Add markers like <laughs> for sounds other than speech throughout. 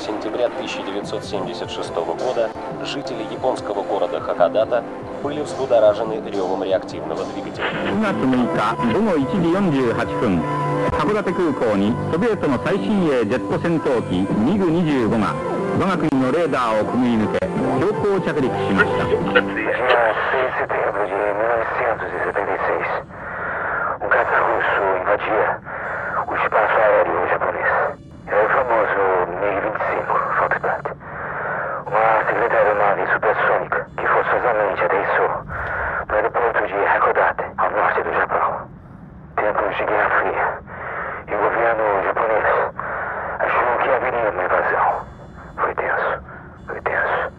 сентября 1976 года жители японского города Хакодата были взбудоражены ревом реактивного двигателя. 9月6日午後1時48分函館空港にソビエトの最新鋭ジェット戦闘機ミグ25が我が国のレーダーをくぐり抜け強行着陸しました Dia 6 de setembro de 1976, um Aterrissou no aeroporto de Hakodate, ao norte do Japão. Tempos de Guerra Fria. E o governo japonês achou que haveria uma invasão. Foi tenso, foi tenso.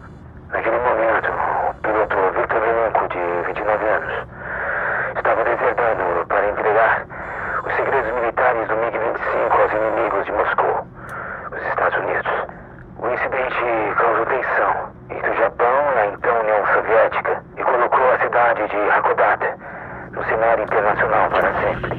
Naquele momento, o piloto Victor Velenco, de 29 anos, estava desertando para entregar os segredos militares do MiG-25 aos inimigos de Moscou, os Estados Unidos. O incidente causou tensão entre o Japão e a então União Soviética e colocou a cidade de Hakodate, no cenário internacional para sempre.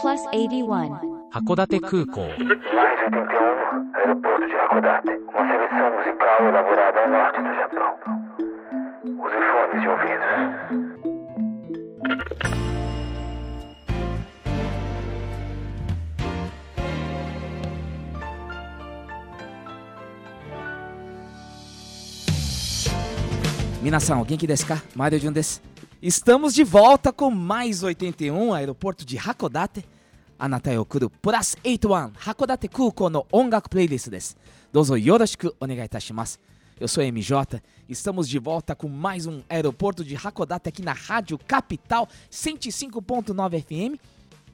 Plus 81. Hakodate Kukou. Mais 81, aeroporto de Hakodate. Uma seleção musical elaborada ao norte do Japão. Use fones de ouvidos. Minação, alguém aqui desse cá? De um desse. Estamos de volta com mais 81, aeroporto de Hakodate. Anata yo plus 81 Hakodate Kuko no Ongaku Playlist desu. Dozo yoroshiku onegai itashimasu. Eu sou MJ, estamos de volta com mais um aeroporto de Hakodate aqui na Rádio Capital 105.9 FM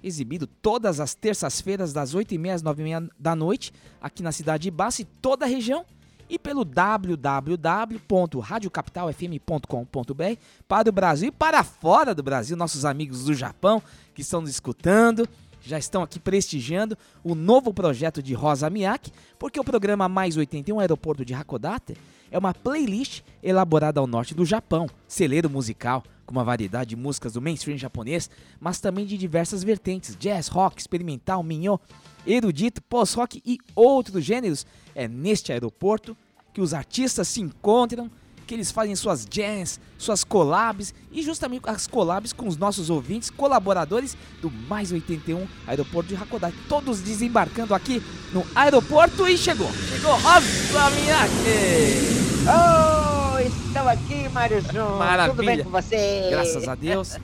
exibido todas as terças-feiras, das 8h30 às 9h30 da noite, aqui na cidade de Baça e toda a região e pelo www.radiocapitalfm.com.br para o Brasil e para fora do Brasil, nossos amigos do Japão que estão nos escutando, já estão aqui prestigiando o novo projeto de Rosa Miyake, porque o programa Mais 81 Aeroporto de Hakodate é uma playlist elaborada ao norte do Japão, celeiro musical, com uma variedade de músicas do mainstream japonês, mas também de diversas vertentes, jazz, rock, experimental, minho, erudito, post-rock e outros gêneros. É neste aeroporto que os artistas se encontram, que eles fazem suas jams, suas collabs e justamente as collabs com os nossos ouvintes, colaboradores do Mais 81 Aeroporto de Hakodate, todos desembarcando aqui no aeroporto e chegou. Chegou Rosa Miyake! Oh, estou aqui, Mário Júnior. Maravilha. Tudo bem com você? Graças a Deus.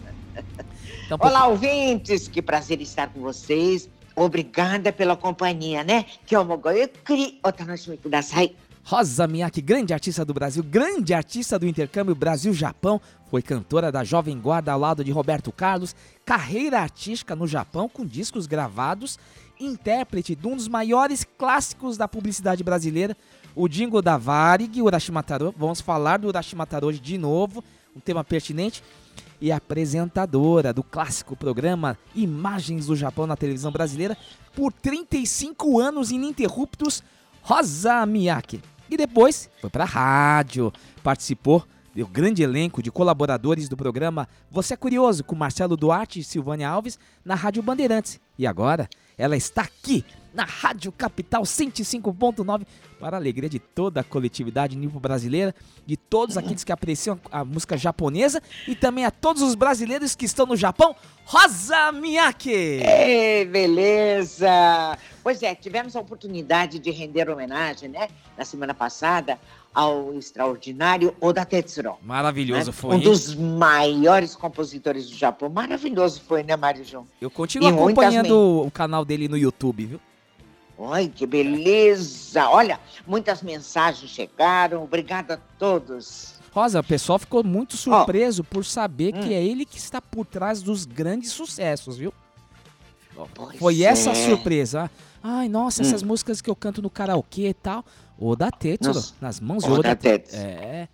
Então, Olá, ouvintes. Que prazer estar com vocês. Obrigada pela companhia, né? Que eu otanashimi kudasai. Rosa Miyake, grande artista do Brasil, grande artista do intercâmbio Brasil-Japão, foi cantora da Jovem Guarda ao lado de Roberto Carlos, carreira artística no Japão com discos gravados, intérprete de um dos maiores clássicos da publicidade brasileira, o jingle da Varig, Urashimataro. Vamos falar do Urashimataro hoje de novo, um tema pertinente. E apresentadora do clássico programa Imagens do Japão na televisão brasileira por 35 anos ininterruptos, Rosa Miyake. E depois foi para a rádio, participou do grande elenco de colaboradores do programa Você é Curioso, com Marcelo Duarte e Silvânia Alves, na Rádio Bandeirantes. E agora ela está aqui na Rádio Capital 105.9 para a alegria de toda a coletividade nipo brasileira, de todos aqueles que apreciam a música japonesa e também a todos os brasileiros que estão no Japão. Rosa Miyake! Ei, beleza! Pois é, tivemos a oportunidade de render homenagem, né? Na semana passada, ao extraordinário Oda Tetsuro. Maravilhoso né? foi. Um hein? dos maiores compositores do Japão. Maravilhoso foi, né, Mário João? Eu continuo E o canal dele no YouTube, viu? Ai, que beleza! Olha, muitas mensagens chegaram. Obrigada a todos. Rosa, o pessoal ficou muito surpreso por saber que é ele que está por trás dos grandes sucessos, viu? Pois Foi essa a é. surpresa. Ai, nossa, essas músicas que eu canto no karaokê e tal. Oda Nossa, nas mãos Oda Oda Tetsuro. É,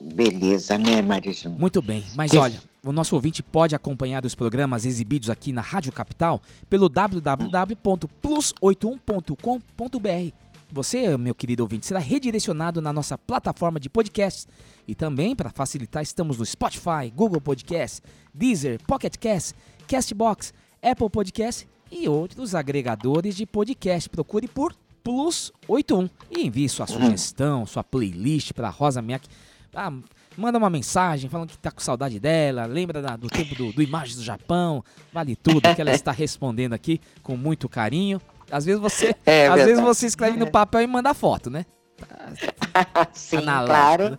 Beleza, né, Mário João? muito bem. Mas Que- olha, o nosso ouvinte pode acompanhar os programas exibidos aqui na Rádio Capital pelo www.plus81.com.br. você, meu querido ouvinte, será redirecionado na nossa plataforma de podcasts. E também, para facilitar, estamos no Spotify, Google Podcasts, Deezer, Pocket Cast, Castbox, Apple Podcasts e outros agregadores de podcast. Procure por Plus 81 e envie sua sugestão, sua playlist para Rosa Miak. Ah, manda uma mensagem falando que tá com saudade dela, lembra da- do tempo do, do Imagens do Japão, vale tudo que ela <laughs> está respondendo aqui com muito carinho. Às vezes você, É às vezes você escreve no papel e manda foto, né? <laughs> Sim, claro. né?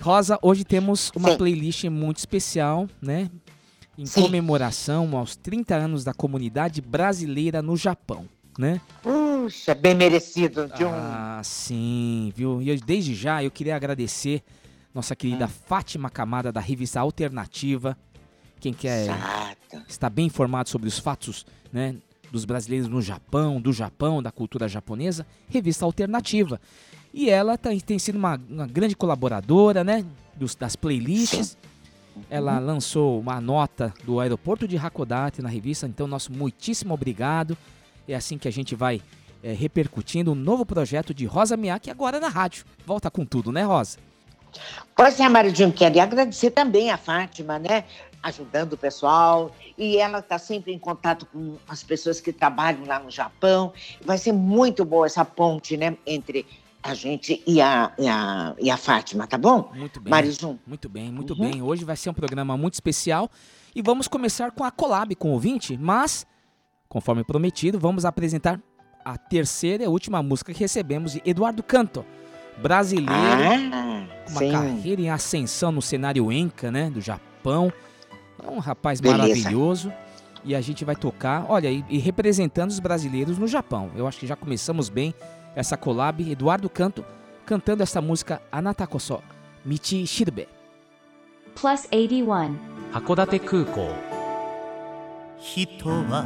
Rosa, hoje temos uma Sim. playlist muito especial, né? Em Sim. comemoração aos 30 anos da comunidade brasileira no Japão, né? Puxa, bem merecido de um. Ah, sim, viu? E eu, desde já eu queria agradecer nossa querida Fátima Camada da revista Alternativa. Quem quer Exato. está bem informado sobre os fatos, né, dos brasileiros no Japão, do Japão, da cultura japonesa, revista Alternativa. E ela tá- tem sido uma, uma grande colaboradora, né, dos- das playlists. Ela lançou uma nota do aeroporto de Hakodate na revista, então nosso muitíssimo obrigado. É assim que a gente vai é, repercutindo um novo projeto de Rosa Miyake agora na rádio. Volta com tudo, né, Rosa? Pois é, Mário quero agradecer também a Fátima, né? Ajudando o pessoal. E ela está sempre em contato com as pessoas que trabalham lá no Japão. Vai ser muito boa essa ponte, né? Entre a gente e a, e a, e a Fátima, tá bom? Muito bem. Júnior. Muito bem, muito Uhum. bem. Hoje vai ser um programa muito especial e vamos começar com a collab com o ouvinte, mas, conforme prometido, vamos apresentar a terceira e última música que recebemos de Eduardo Canto, brasileiro, Ah, com uma sim. carreira em ascensão no cenário Enca, né, do Japão. É um rapaz Beleza. maravilhoso. E a gente vai tocar, olha, e, e representando os brasileiros no Japão. Eu acho que já começamos bem essa collab. Eduardo Canto cantando essa música Anata Koso, Michi Shirbe. plus 81. 函館空港人は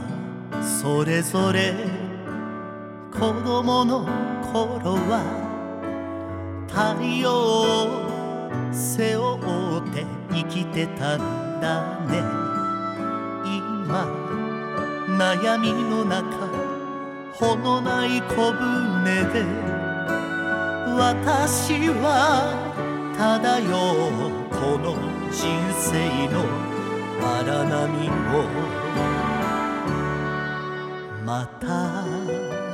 それぞれ子供の頃は 太陽を背負って生きてたんだね。今悩みの中ほのない小舟で私はただよこの人生の荒波をまた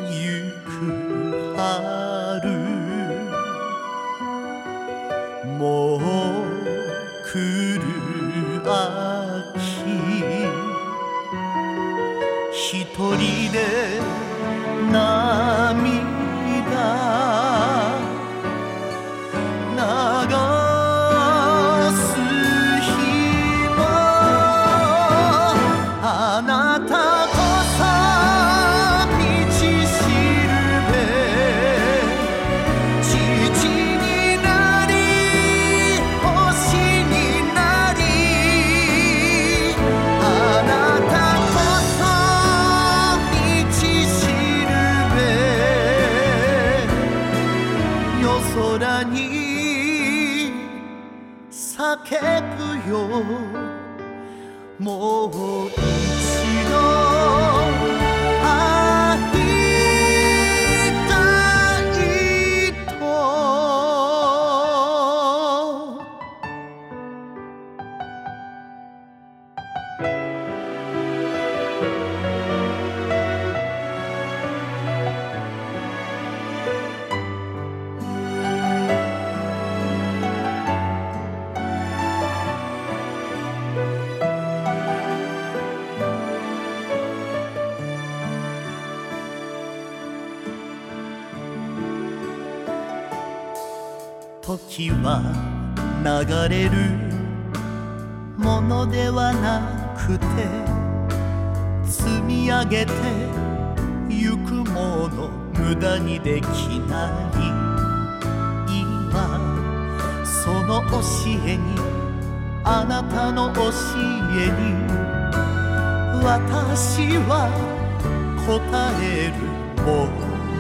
行く春もう来る秋。一人で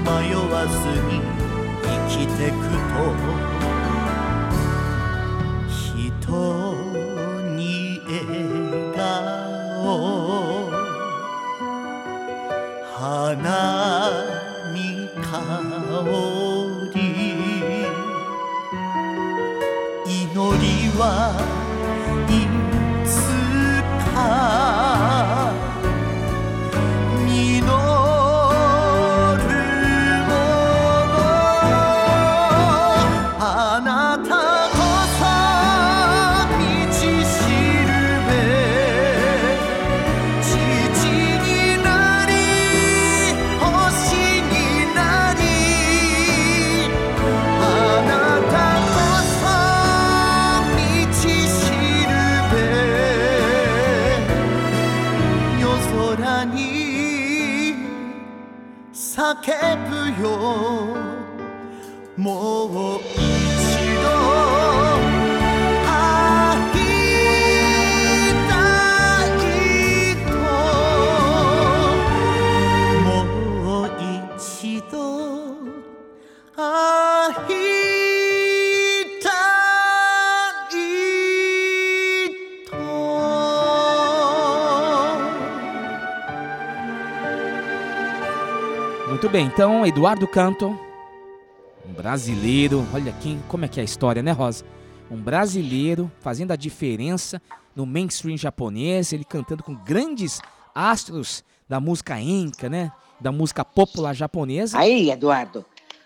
迷わずに生きてくと bem, então Eduardo Canto, um brasileiro, olha aqui como é que é a história, né, Rosa? Um brasileiro fazendo a diferença no mainstream japonês, ele cantando com grandes astros da música enka, né? Da música popular japonesa. Aí, Eduardo,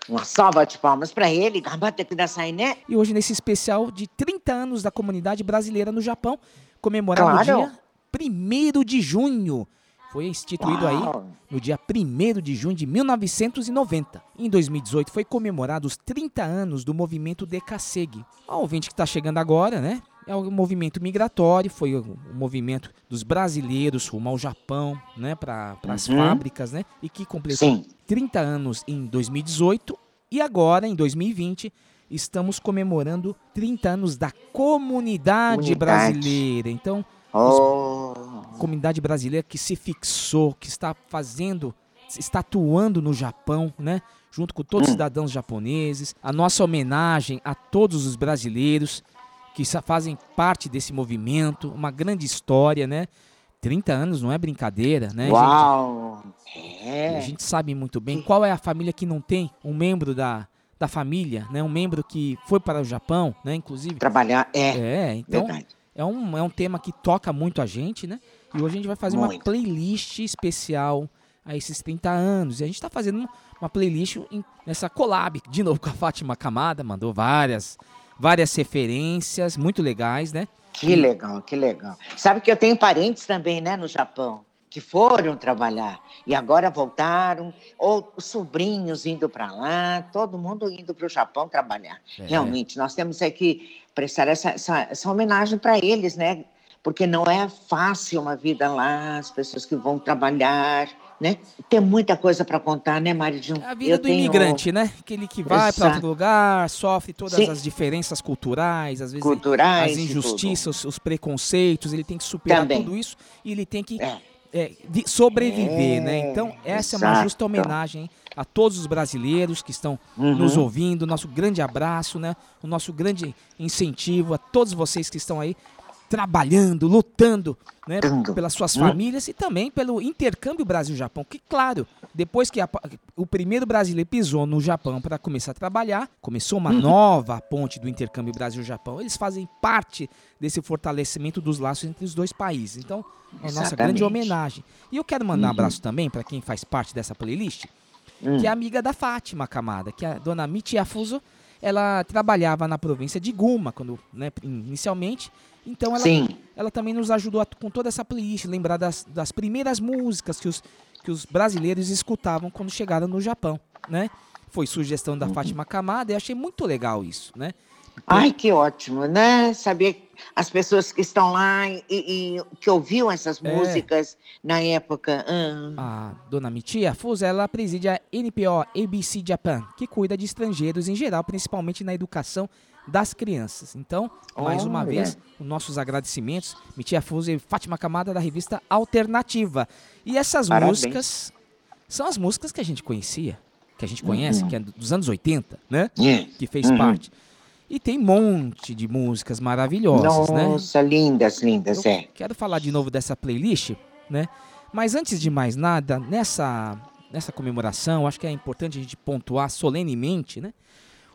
uma salva de palmas para ele. Gambate né? E hoje nesse especial de 30 anos da comunidade brasileira no Japão, comemorado no Claro. dia 1 de junho. Foi instituído aí Uau. no dia 1 de junho de 1990. Em 2018 foi comemorado os 30 anos do movimento Decassegue. Ao ouvinte que está chegando agora, né? É um movimento migratório, foi o o movimento dos brasileiros rumo ao Japão, né? Para as Uhum. fábricas, né? E que completou Sim. 30 anos em 2018 e agora, em 2020, estamos comemorando 30 anos da comunidade, Comunidade. brasileira. Então, Oh, comunidade brasileira que se fixou, que está fazendo, está atuando no Japão, né? Junto com todos os cidadãos japoneses. A nossa homenagem a todos os brasileiros que fazem parte desse movimento. Uma grande história, né? 30 anos não é brincadeira, né? gente? uau. E É. A gente sabe muito bem qual é a família que não tem um membro da, da família, né? Um membro que foi para o Japão, né? Inclusive. Trabalhar, é, É, então verdade. É um, é um tema que toca muito a gente, né? E hoje a gente vai fazer uma Muito. playlist especial a esses 30 anos. E a gente tá fazendo uma playlist em- nessa collab, de novo com a Fátima Camada, mandou várias, várias referências muito legais, né? Que legal, que legal. Sabe que eu tenho parentes também, né, no Japão, que foram trabalhar e agora voltaram, ou os sobrinhos indo para lá, todo mundo indo para o Japão trabalhar. É. Realmente, nós temos é que prestar essa, essa, essa homenagem para eles, né? Porque não é fácil uma vida lá, as pessoas que vão trabalhar, né? Tem muita coisa para contar, né, Maridinho? É a vida Eu do tenho- imigrante, né? Aquele que vai para outro lugar, sofre todas Sim. as diferenças culturais, às vezes Culturais as injustiças, os preconceitos, ele tem que superar Também. tudo isso e ele tem que É. é, vi- sobreviver, É, né? Então, essa é uma exato. justa homenagem a todos os brasileiros que estão Uhum. nos ouvindo, nosso grande abraço, né? O nosso grande incentivo a todos vocês que estão aí trabalhando, lutando, né, pelas suas Hum. famílias e também pelo intercâmbio Brasil-Japão. Que claro, depois que a o primeiro brasileiro pisou no Japão para começar a trabalhar, começou uma Uhum. nova ponte do intercâmbio Brasil-Japão. Eles fazem parte desse fortalecimento dos laços entre os dois países. Então, é nossa grande homenagem. E eu quero mandar um Uhum. abraço também para quem faz parte dessa playlist, Hum. que é amiga da Fátima Camada, que é a dona Michi Afuso, ela trabalhava na província de Guma, quando, né, inicialmente. Então ela, Sim. ela também nos ajudou a- com toda essa playlist, lembrar das, das primeiras músicas que os, que os brasileiros escutavam quando chegaram no Japão, né? Foi sugestão Uhum. da Fátima Camada e achei muito legal isso, né? Ai, que ótimo, né? Saber as pessoas que estão lá e, e que ouviam essas É. músicas na época. ah, A dona Mitia Fuso, ela preside a NPO ABC Japan, que cuida de estrangeiros em geral, principalmente na educação das crianças. Então, mais uma vez, os nossos agradecimentos, Mitia Fuso e Fátima Camada da revista Alternativa. E essas Parabéns. músicas são as músicas que a gente conhecia, que a gente conhece, que é dos anos 80, né? é. Que fez Uhum. parte. E tem um monte de músicas maravilhosas, né? Nossa, lindas, lindas, Eu é. Quero falar de novo dessa playlist, né? Mas antes de mais nada, nessa, nessa comemoração, acho que é importante a gente pontuar solenemente, né?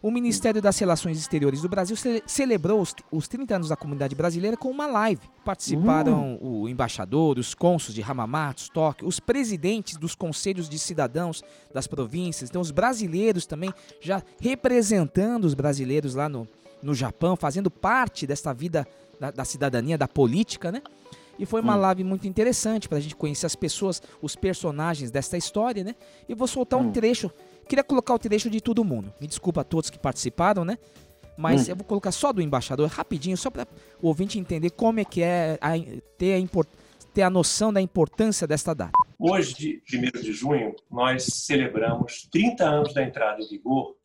O Ministério das Relações Exteriores do Brasil ce- celebrou os, os 30 anos da comunidade brasileira com uma live. Participaram o embaixador, os cônsuls de Hamamatsu, Tóquio, os presidentes dos conselhos de cidadãos das províncias, então os brasileiros também já representando os brasileiros lá no, no Japão, fazendo parte dessa vida da, da cidadania, da política, né? E foi uma live muito interessante pra gente conhecer as pessoas, os personagens dessa história, né? E vou soltar um trecho. Queria colocar o trecho de todo mundo. Me desculpa a todos que participaram, né? Mas eu vou colocar só do embaixador, rapidinho, só para o ouvinte entender como é que é a- ter, a ter a noção da importância desta data. Hoje, 1 de junho, nós celebramos 30 anos da entrada em vigor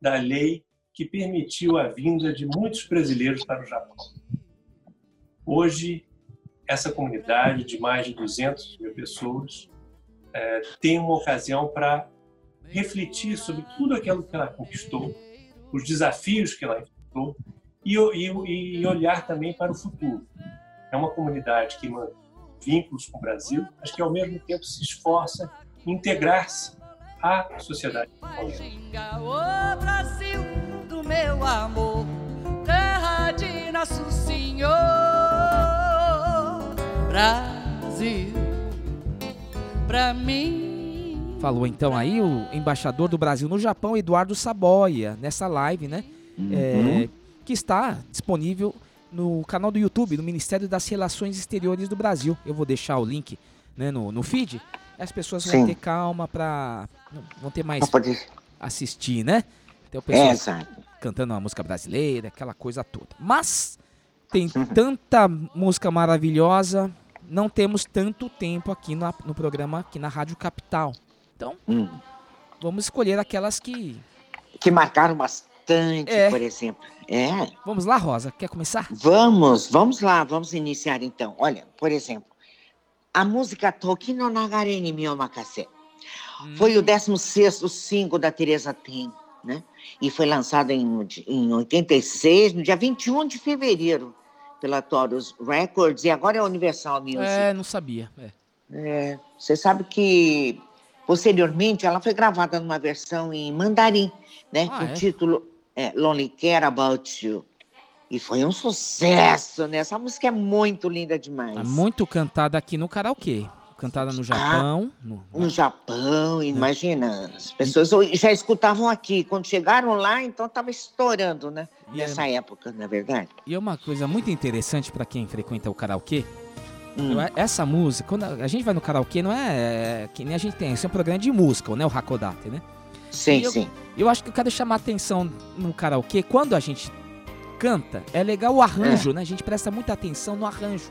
da lei que permitiu a vinda de muitos brasileiros para o Japão. Hoje, essa comunidade de mais de 200 mil pessoas eh, tem uma ocasião para refletir sobre tudo aquilo que ela conquistou, os desafios que ela enfrentou e, e, e olhar também para o futuro. É uma comunidade que mantém vínculos com o Brasil, mas que ao mesmo tempo se esforça em integrar-se à sociedade o Brasil do meu amor, terra de nosso Senhor. Brasil, pra mim. Falou então aí o embaixador do Brasil no Japão, Eduardo Saboia, nessa live, né? É, que está disponível no canal do YouTube do Ministério das Relações Exteriores do Brasil. Eu vou deixar o link né, no, no feed. As pessoas vão Sim. ter calma para vão ter mais pode... assistir, né? Então o É, pessoal exato. cantando uma música brasileira, aquela coisa toda. Mas tem tanta música maravilhosa, não temos tanto tempo aqui no, no programa, aqui na Rádio Capital. Então, Hum. vamos escolher aquelas que. Que marcaram bastante, É. por exemplo. É. Vamos lá, Rosa, quer começar? Vamos, vamos lá, vamos iniciar então. Olha, por exemplo, a música Toki no Nagare ni mi omakase. Foi o 16º single da Teresa Ten, né? E foi lançado em, em 86, no dia 21 de fevereiro, pela Taurus Records, e agora é Universal Music. É, não sabia. é. É, você sabe que posteriormente ela foi gravada numa versão em mandarim, né? Ah, com é? o título é, Lonely Care About You. E foi um sucesso, né? Essa música é muito linda demais. Tá muito cantada aqui no karaokê. Cantada no Japão. no- No Japão, imagina, as pessoas já escutavam aqui. Quando chegaram lá, então estava estourando, né? E é- Nessa época, na verdade. E é uma coisa muito interessante para quem frequenta o karaokê. Hum. eu- essa música, quando a, a gente vai no karaokê, não é, é que nem a gente tem. Isso é um programa de música, né? O Hakodate, né? Sim, eu- sim. Eu acho que eu quero chamar atenção no karaokê, quando a gente canta, é legal o arranjo, né? A gente presta muita atenção no arranjo.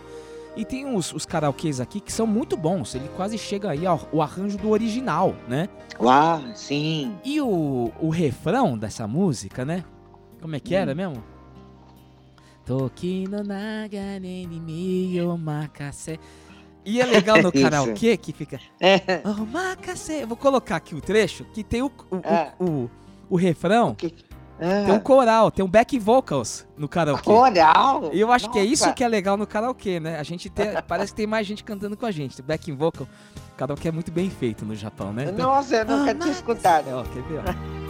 E tem os, os karaokês aqui que são muito bons, ele quase chega aí ao o arranjo do original, né? Uau, sim. E o, o refrão dessa música, né? Como é que era mesmo? Toki no nagare ni mi omakase. E é legal no <laughs> karaokê que fica É. Omakase. Eu vou colocar aqui o trecho que tem o, o, É. o, o, o refrão. Que- Tem um coral, tem um back vocals no karaokê. coral. E eu acho que é isso Nossa. que é legal no karaokê, né? A gente tem, <laughs> parece que tem mais gente cantando com a gente. Back vocal, o karaokê é muito bem feito no Japão, né? Nossa, eu nunca tinha escutado. É, ó, quer ver, ó.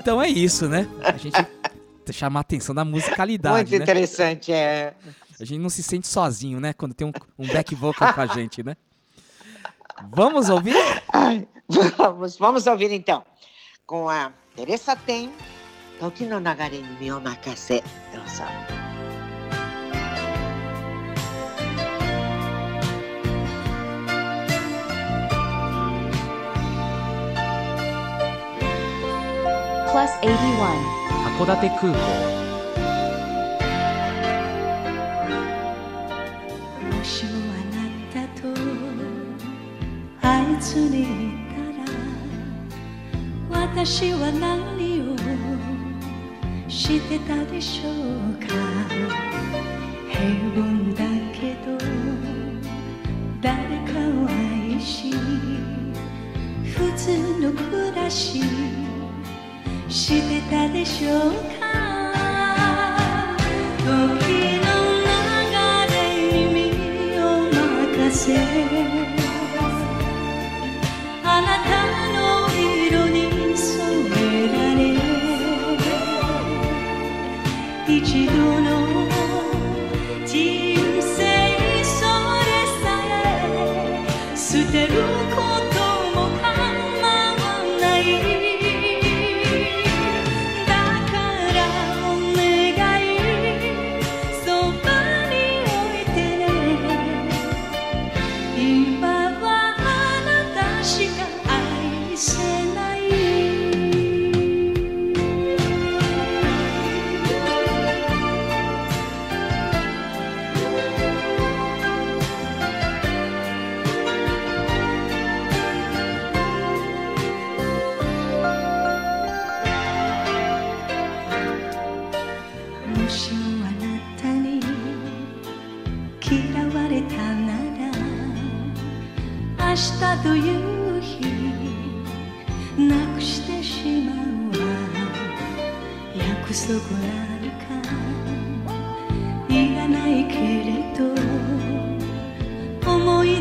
Então é isso, né? A gente chamar a atenção da musicalidade, Muito né? interessante, é. A gente não se sente sozinho, né? Quando tem um, um back vocal com a gente, né? Vamos ouvir? Ai, vamos, vamos ouvir então. Com a Teresa Ten, Toki no Nagare ni mi omakase. Nossa. Plus 81. 函館空港。もしもあなたとあいつにいたら私は何をしてたでしょうか？平凡だけど誰かを愛し普通の暮らし知ってたでしょうか？時の流れに身を任せ。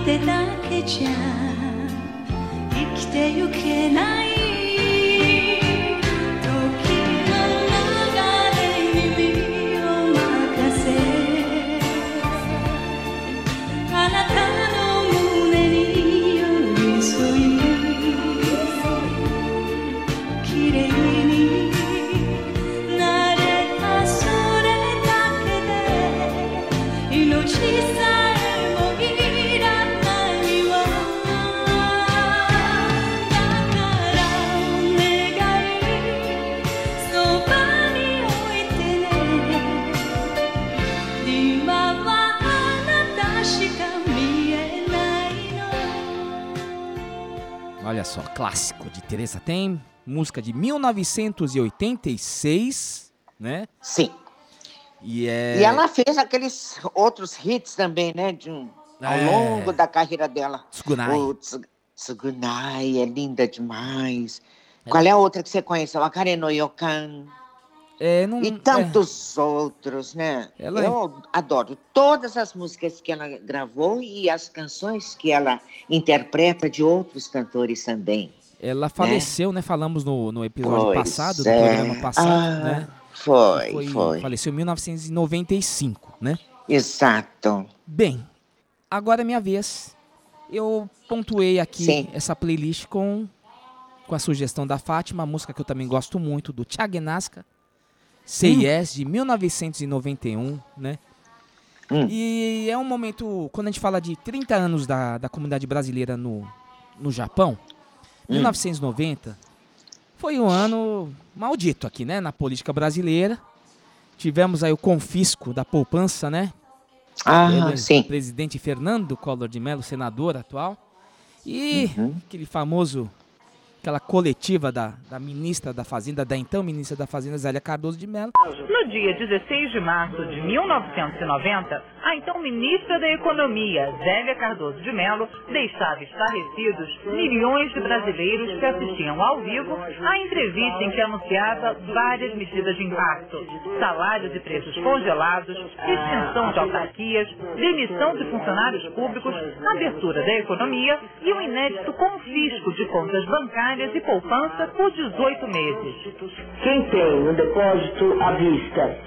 思い出だけじゃ生きてゆけない Olha só, clássico de Teresa Tem, música de 1986, né? Sim. E é E ela fez aqueles outros hits também, né? De um, ao É. longo da carreira dela. Tsugunai. O Tsu- Tsugunai é linda demais. Qual é a outra que você conhece? O Akare no Yokan. É, não, E tantos outros, né? Ela- Eu adoro todas as músicas que ela gravou e as canções que ela interpreta de outros cantores também. Ela faleceu, né? Falamos no, no episódio Pois passado, do é. programa passado, Ah, né? Foi, foi. Faleceu em 1995, né? Exato. Bem, agora é minha vez. Eu pontuei aqui Sim. essa playlist com, com a sugestão da Fátima, a música que eu também gosto muito, do Thiago Nasca, Say Hum. De 1991, né? Hum. E é um momento, quando a gente fala de 30 anos da, da comunidade brasileira no, no Japão, Hum. 1990 foi um ano maldito aqui, né? Na política brasileira. Tivemos aí o confisco da poupança, né? Ah, Pelo sim. presidente Fernando Collor de Mello, senador atual. E Uhum. aquele famoso, aquela coletiva da, da ministra da Fazenda, da então ministra da Fazenda, Zélia Cardoso de Mello. No dia 16 de março de 1990, a então ministra da Economia, Zélia Cardoso de Mello, deixava estarrecidos milhões de brasileiros que assistiam ao vivo à entrevista em que anunciava várias medidas de impacto: salários e preços congelados, extinção de autarquias, demissão de funcionários públicos, abertura da economia e o inédito confisco de contas bancárias e poupança por 18 meses. Quem tem no depósito à vista,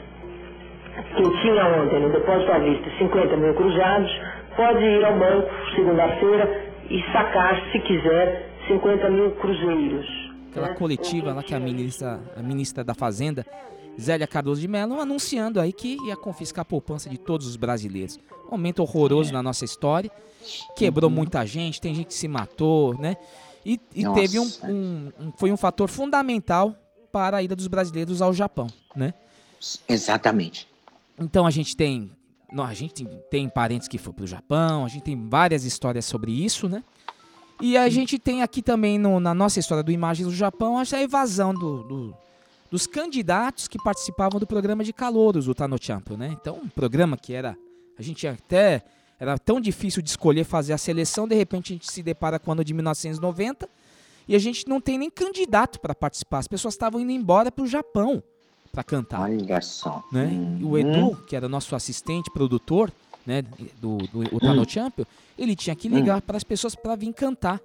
quem tinha ontem no depósito à vista 50 mil cruzados, pode ir ao banco segunda-feira e sacar, se quiser, 50 mil cruzeiros. Aquela coletiva lá que a ministra, a ministra da Fazenda, Zélia Cardoso de Mello, anunciando aí que ia confiscar a poupança de todos os brasileiros. Momento horroroso na nossa história. Quebrou muita gente, tem gente que se matou, né? E, e teve um, um- um- Foi um fator fundamental para a ida dos brasileiros ao Japão, né? Exatamente. Então a gente tem. não, a gente tem, tem parentes que foram pro Japão, a gente tem várias histórias sobre isso, né? E a gente tem aqui também no- na nossa história do Imagens do Japão essa evasão do- do- dos candidatos que participavam do programa de calouros, o Tano Champion, né? Então, um programa que era. A gente até. Era tão difícil de escolher fazer a seleção, de repente a gente se depara com o ano de 1990 e a gente não tem nem candidato para participar. As pessoas estavam indo embora pro Japão para cantar. Olha só. Né? Hum. O uhum. Edu, que era nosso assistente, produtor, né, do, do Tano hum. Champion, ele tinha que ligar hum. para as pessoas para vir cantar.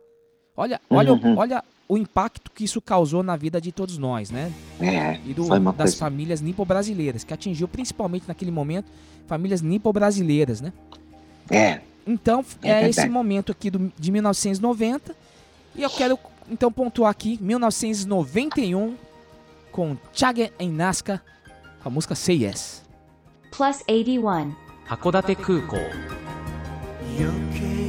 Olha, olha, uhum. olha o impacto que isso causou na vida de todos nós, né? É, e do, das coisa. famílias nipo-brasileiras, que atingiu principalmente naquele momento famílias nipo-brasileiras, né? É. Então, é, é esse momento aqui do, de 1990. E eu quero então pontuar aqui 1991 com Chage em Nasca, com a música Say Yes. Plus 81. Hakodate 函館空港。余計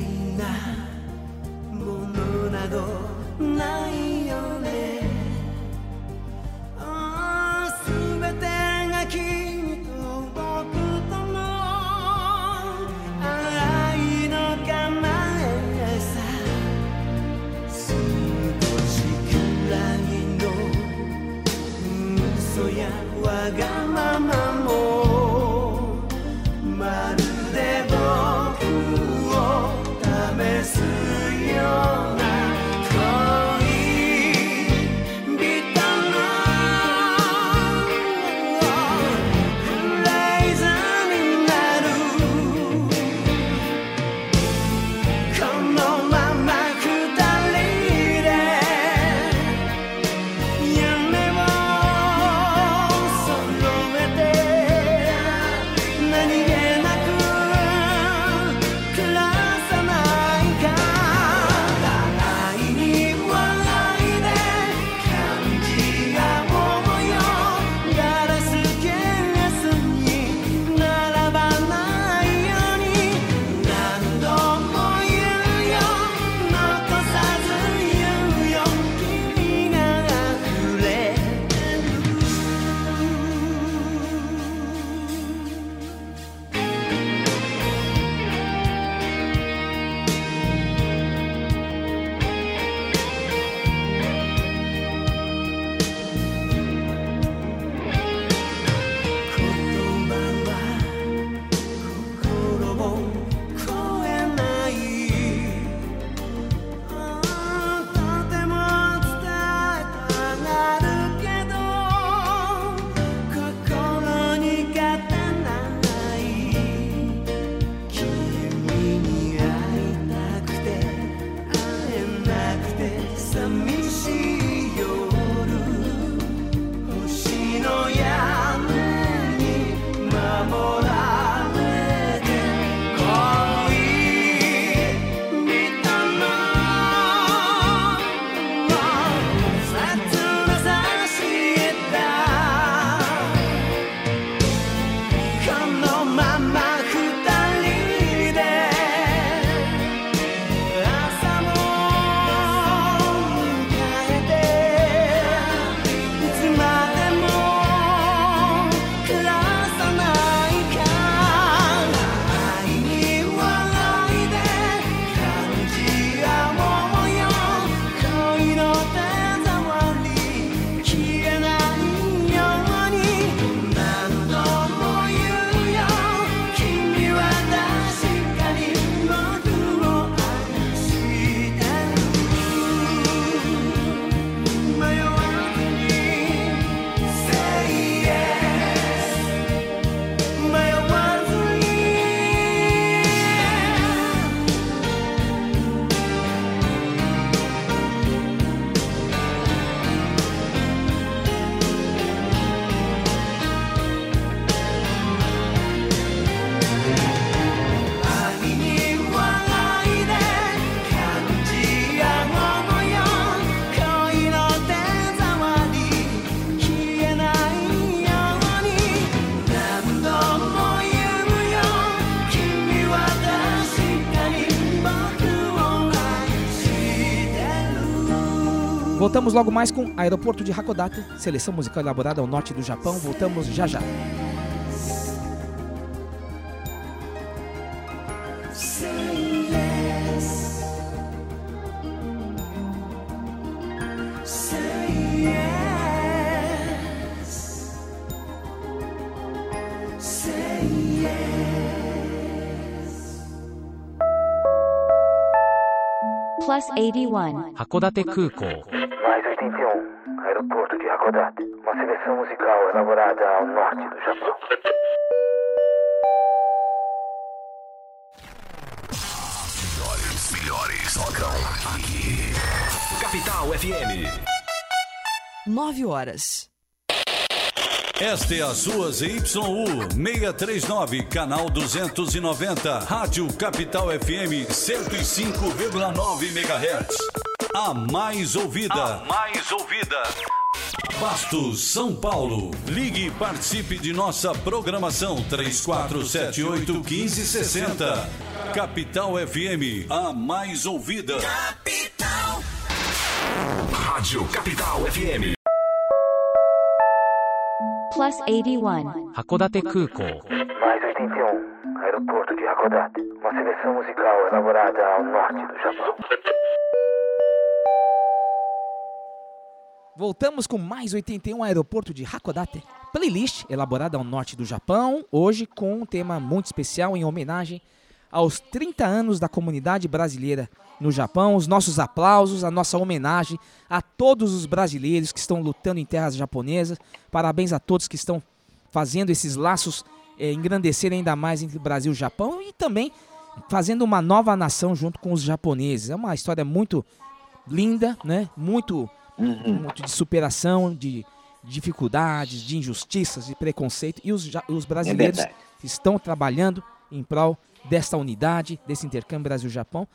Voltamos logo mais com Aeroporto de Hakodate, seleção musical elaborada ao norte do Japão. Voltamos já já. Plus 81. 函館空港 mais 81, aeroporto de Hakodate. Uma seleção musical elaborada ao norte do Japão. Melhores, melhores tocam aqui. Capital FM. 9 horas. Esta é a sua ZYU 639, canal 290, Rádio Capital FM 105,9 MHz. A mais ouvida. A mais ouvida. Bastos, São Paulo. Ligue e participe de nossa programação 3478-1560. Capital FM, a mais ouvida. Capital. Rádio Capital FM. Plus 81. Hakodate Kukou. Mais 81. Aeroporto de Hakodate. Uma seleção musical elaborada ao norte do Japão. Voltamos com mais 81 Aeroporto de Hakodate. Playlist elaborada ao norte do Japão, hoje com um tema muito especial em homenagem aos 30 anos da comunidade brasileira no Japão. Os nossos aplausos, a nossa homenagem a todos os brasileiros que estão lutando em terras japonesas. Parabéns a todos que estão fazendo esses laços eh, engrandecerem ainda mais entre Brasil e Japão e também fazendo uma nova nação junto com os japoneses. É uma história muito linda, né? Muito muito de superação, de dificuldades, de injustiças, de preconceito. E os, os brasileiros verdade. estão trabalhando em prol desta unidade, desse intercâmbio Brasil-Japão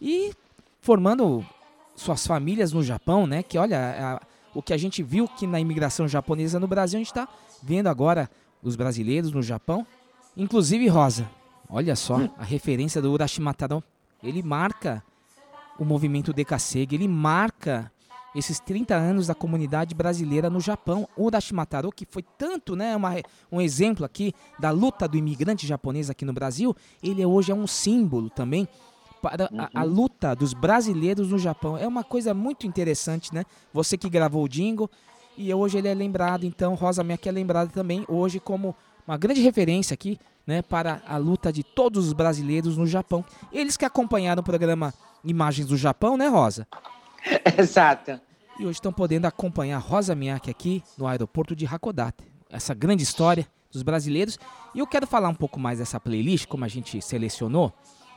e formando suas famílias no Japão, né? Que olha, a- o que a gente viu que na imigração japonesa no Brasil, a gente está vendo agora os brasileiros no Japão. Inclusive, Rosa, olha só, a referência do Urashimataro, ele marca o movimento Dekasegi, ele marca esses 30 anos da comunidade brasileira no Japão. O Urashimataro, que foi tanto, né, uma, um exemplo aqui da luta do imigrante japonês aqui no Brasil, ele hoje é um símbolo também para a, a luta dos brasileiros no Japão. É uma coisa muito interessante, né? Você que gravou o jingle e hoje ele é lembrado, então Rosa Mac é lembrada também hoje como uma grande referência aqui, né, para a luta de todos os brasileiros no Japão. Eles que acompanharam o programa Imagens do Japão, né, Rosa? <laughs> Exato. E hoje estão podendo acompanhar Rosa Miyake aqui no aeroporto de Hakodate. Essa grande história dos brasileiros. E eu quero falar um pouco mais dessa playlist, como a gente selecionou,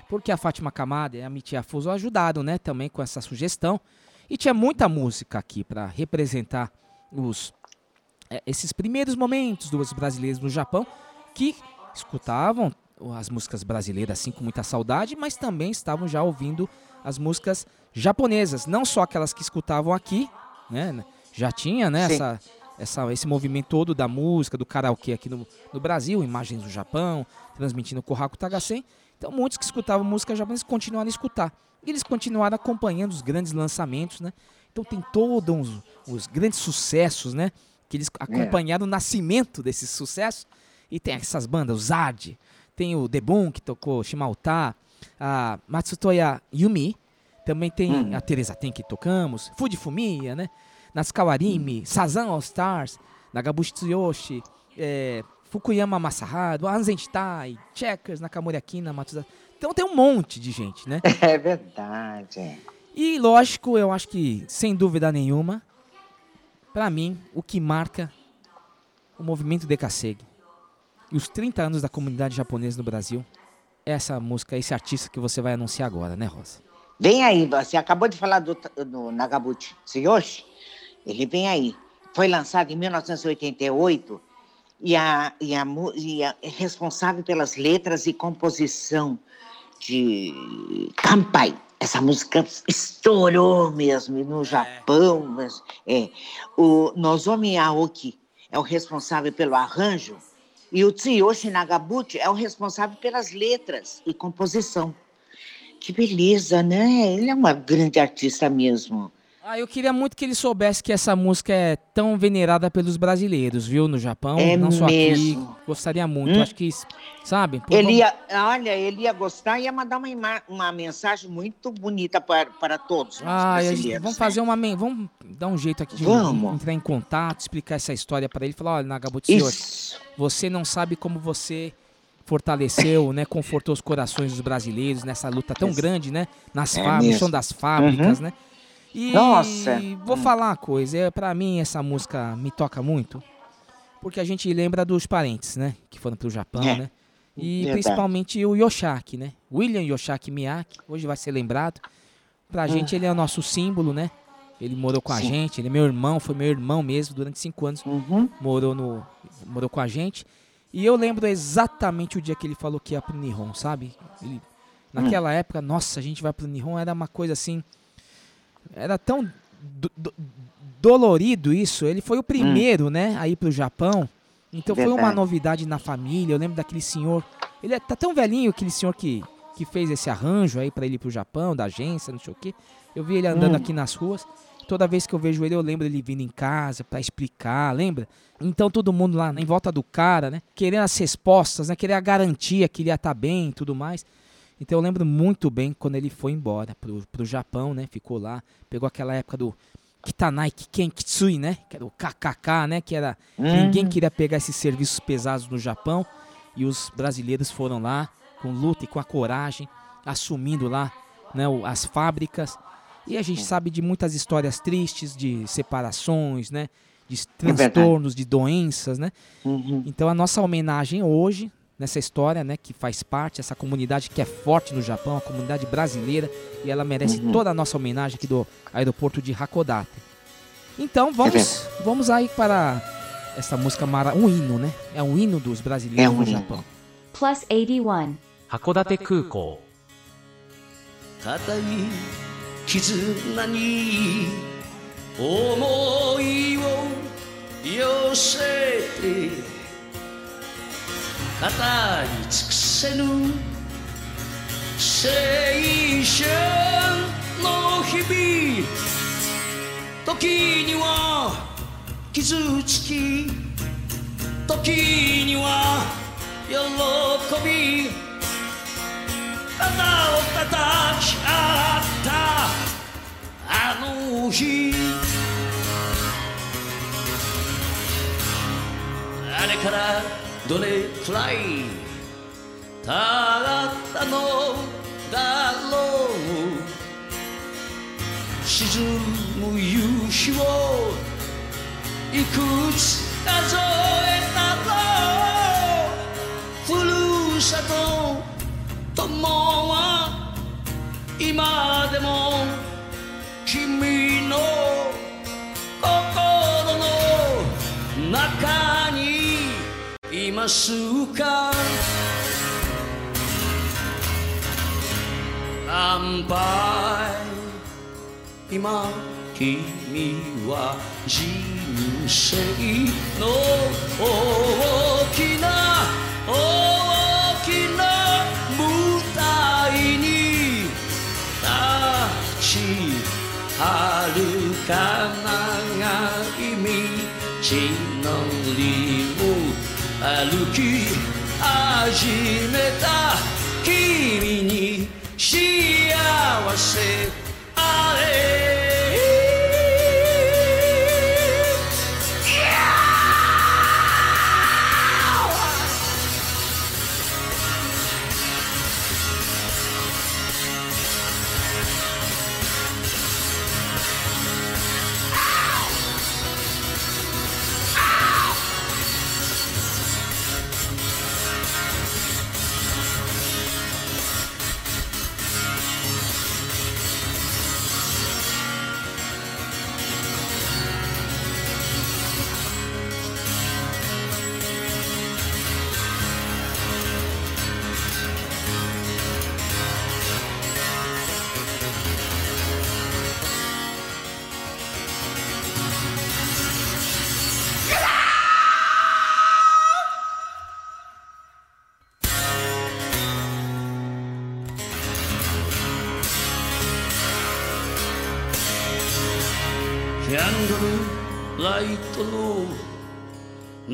porque a Fátima Kamada e a Mitia Fuso ajudaram, né, também com essa sugestão. E tinha muita música aqui para representar os é, esses primeiros momentos dos brasileiros no Japão que escutavam as músicas brasileiras assim com muita saudade, mas também estavam já ouvindo as músicas japonesas, não só aquelas que escutavam aqui, né? Já tinha, né, Sim. essa, essa, esse movimento todo da música, do karaokê aqui no, no Brasil, imagens do Japão, transmitindo o Kohaku Tagasen. Então, muitos que escutavam música japonesa continuaram a escutar. E eles continuaram acompanhando os grandes lançamentos, né? Então tem todos os, grandes sucessos, né? Que eles acompanharam o nascimento desses sucessos. E tem essas bandas, o Zard, tem o Debun, que tocou Shimauta, a Matsutoya Yumi, também tem a Teresa Ten, que tocamos, Fuji Fumiya, né? Natsukawarimi, Sazan All Stars, Nagabushi Tsuyoshi, é, Fukuyama Masaharu, Anzentai, Checkers, Nakamura Akina, Matsuda. Então tem um monte de gente, né? <laughs> É verdade. E lógico, eu acho que, sem dúvida nenhuma, pra mim, o que marca o movimento Dekasegi e os 30 anos da comunidade japonesa no Brasil essa música, esse artista que você vai anunciar agora, né, Rosa? Vem aí, você acabou de falar do, do Nagabuchi Tsuyoshi. Ele vem aí. Foi lançado em 1988 e, a, e, a, e a- é responsável pelas letras e composição de Kampai. Essa música estourou mesmo no Japão. Mas, é. O Nozomi Aoki é o responsável pelo arranjo e o Tsuyoshi Nagabuchi é o responsável pelas letras e composição. Que beleza, né? Ele é uma grande artista mesmo. Ah, eu queria muito que ele soubesse que essa música é tão venerada pelos brasileiros, viu, no Japão, É não só mesmo. aqui. Gostaria muito, Hum. acho que, sabe? Pô, Ele vamos- ia, olha, ele ia gostar e ia mandar uma, uma mensagem muito bonita para, para todos os Ah, gente- vamos né? fazer uma. Vamos dar um jeito aqui de Vamos. entrar em contato, explicar essa história para ele. Falar: olha, Isso. Tsuyoshi, você não sabe como você fortaleceu, né? Confortou os corações dos brasileiros nessa luta tão grande, né? Nas É fábricas, das fábricas, Uhum. né? E Nossa. vou Hum. falar uma coisa, é, para mim essa música me toca muito, porque a gente lembra dos parentes, né? Que foram pro Japão, É. né? E Verdade. principalmente o Yoshaki, né? William Yoshaki Miyake, hoje vai ser lembrado. Pra Hum. gente ele é o nosso símbolo, né? Ele morou com a Sim. gente, ele é meu irmão, foi meu irmão mesmo, durante cinco anos Uhum. morou, no, morou com a gente. E eu lembro exatamente o dia que ele falou que ia pro Nihon, sabe? Ele- naquela Hum. época, nossa, a gente vai pro Nihon, era uma coisa assim. Era tão do- do- dolorido isso. Ele foi o primeiro, né, a ir pro Japão. Então foi uma Verdade. novidade na família. Eu lembro daquele senhor. Ele é- tá tão velhinho, aquele senhor que, que fez esse arranjo aí pra ele ir pro Japão, da agência, não sei o quê. Eu vi ele andando Hum. aqui nas ruas. Toda vez que eu vejo ele, eu lembro ele vindo em casa pra explicar, lembra? Então todo mundo lá em volta do cara, né? Querendo as respostas, né? Querendo a garantia que ele ia estar bem e tudo mais. Então eu lembro muito bem quando ele foi embora pro, pro Japão, né? Ficou lá, pegou aquela época do Kitanai Kiken Kitsui, né? Que era o KKK, né? Que era. Hum. Ninguém queria pegar esses serviços pesados no Japão. E os brasileiros foram lá com luta e com a coragem, assumindo lá né, as fábricas. E a gente sabe de muitas histórias tristes, de separações, né? De verdade. transtornos, de doenças, né? Uhum. Então a nossa homenagem hoje, nessa história, né, que faz parte, essa comunidade que é forte no Japão, a comunidade brasileira, e ela merece Uhum. toda a nossa homenagem aqui do aeroporto de Hakodate. Então É vamos, vamos aí para essa música mara, um hino, né? É um hino dos brasileiros É um no hino. Japão. Plus 81. 函館空港固い絆に思いを寄せて 語り尽くせぬ。青春の日々。時には傷つき。時には喜び。肩を叩き合った。あの日。あれからどれくらい経ったのだろう。沈む夕日をいくつ数えたろうふるさと友は今でも君の心の中にいますか。乾杯？今君は人生の大きな大きな舞台に立ちはるか長い道のり。歩き始めた。君に幸せあれ。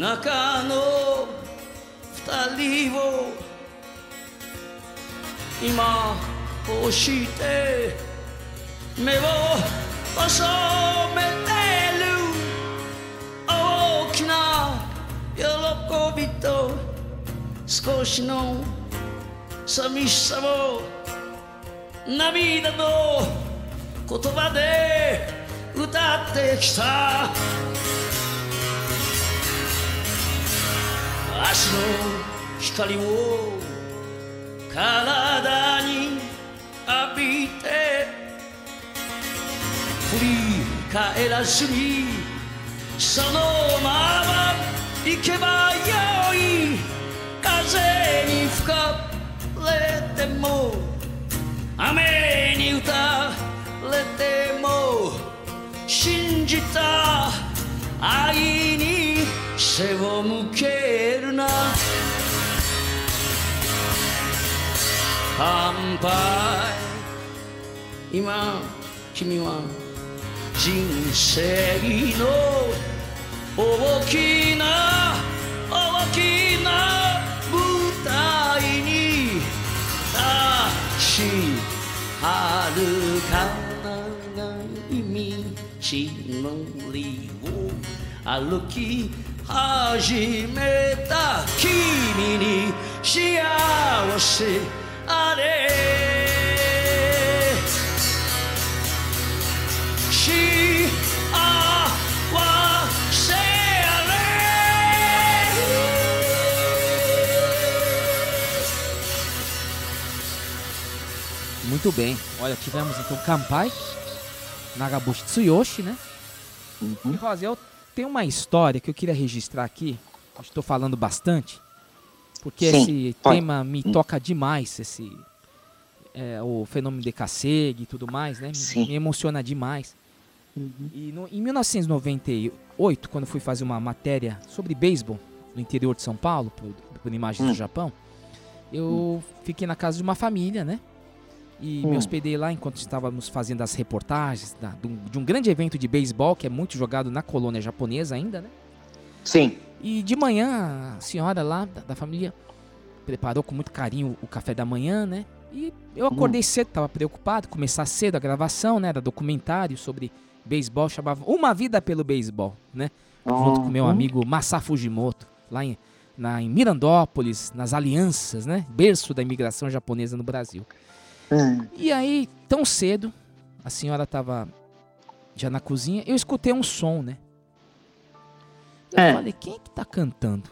中の二人を今こうして目を細めてる。大きな喜びと少しの寂しさを涙の言葉で歌ってきた。足の光を体に浴びて振り返らずにそのまま行けばよい風に吹かれても雨に打たれても信じた愛に背を向けるな。乾杯。今君は人生の大きな大きな舞台に立ちはるか長い道のりを歩き始めた君に幸せあれ幸せあれ Muito bem. Olha, tivemos então Kampai, Nagabushi Tsuyoshi, né? E Rosa, eu tenho uma história que eu queria registrar aqui. Estou falando bastante. Porque Sim, esse pode. tema me toca demais, esse é, o fenômeno de Kaseg e tudo mais, né? Me- Sim. Me emociona demais. E no- em 1998, quando fui fazer uma matéria sobre beisebol no interior de São Paulo, por, por Imagens Hum. do Japão, eu fiquei na casa de uma família, né? E me Hum. hospedei lá enquanto estávamos fazendo as reportagens da- de, um, de um grande evento de beisebol que é muito jogado na colônia japonesa ainda, né? Sim. E de manhã a senhora lá da, da família preparou com muito carinho o café da manhã, né? E eu acordei cedo, tava preocupado, começar cedo a gravação, né? Era documentário sobre beisebol, chamava Uma Vida pelo Beisebol, né? Junto com meu Uhum. amigo Masa Fujimoto, lá em, na, em Mirandópolis, nas alianças, né? Berço da imigração japonesa no Brasil. Hum. E aí, tão cedo, a senhora tava já na cozinha, eu escutei um som, né? Eu É. falei, quem é que tá cantando?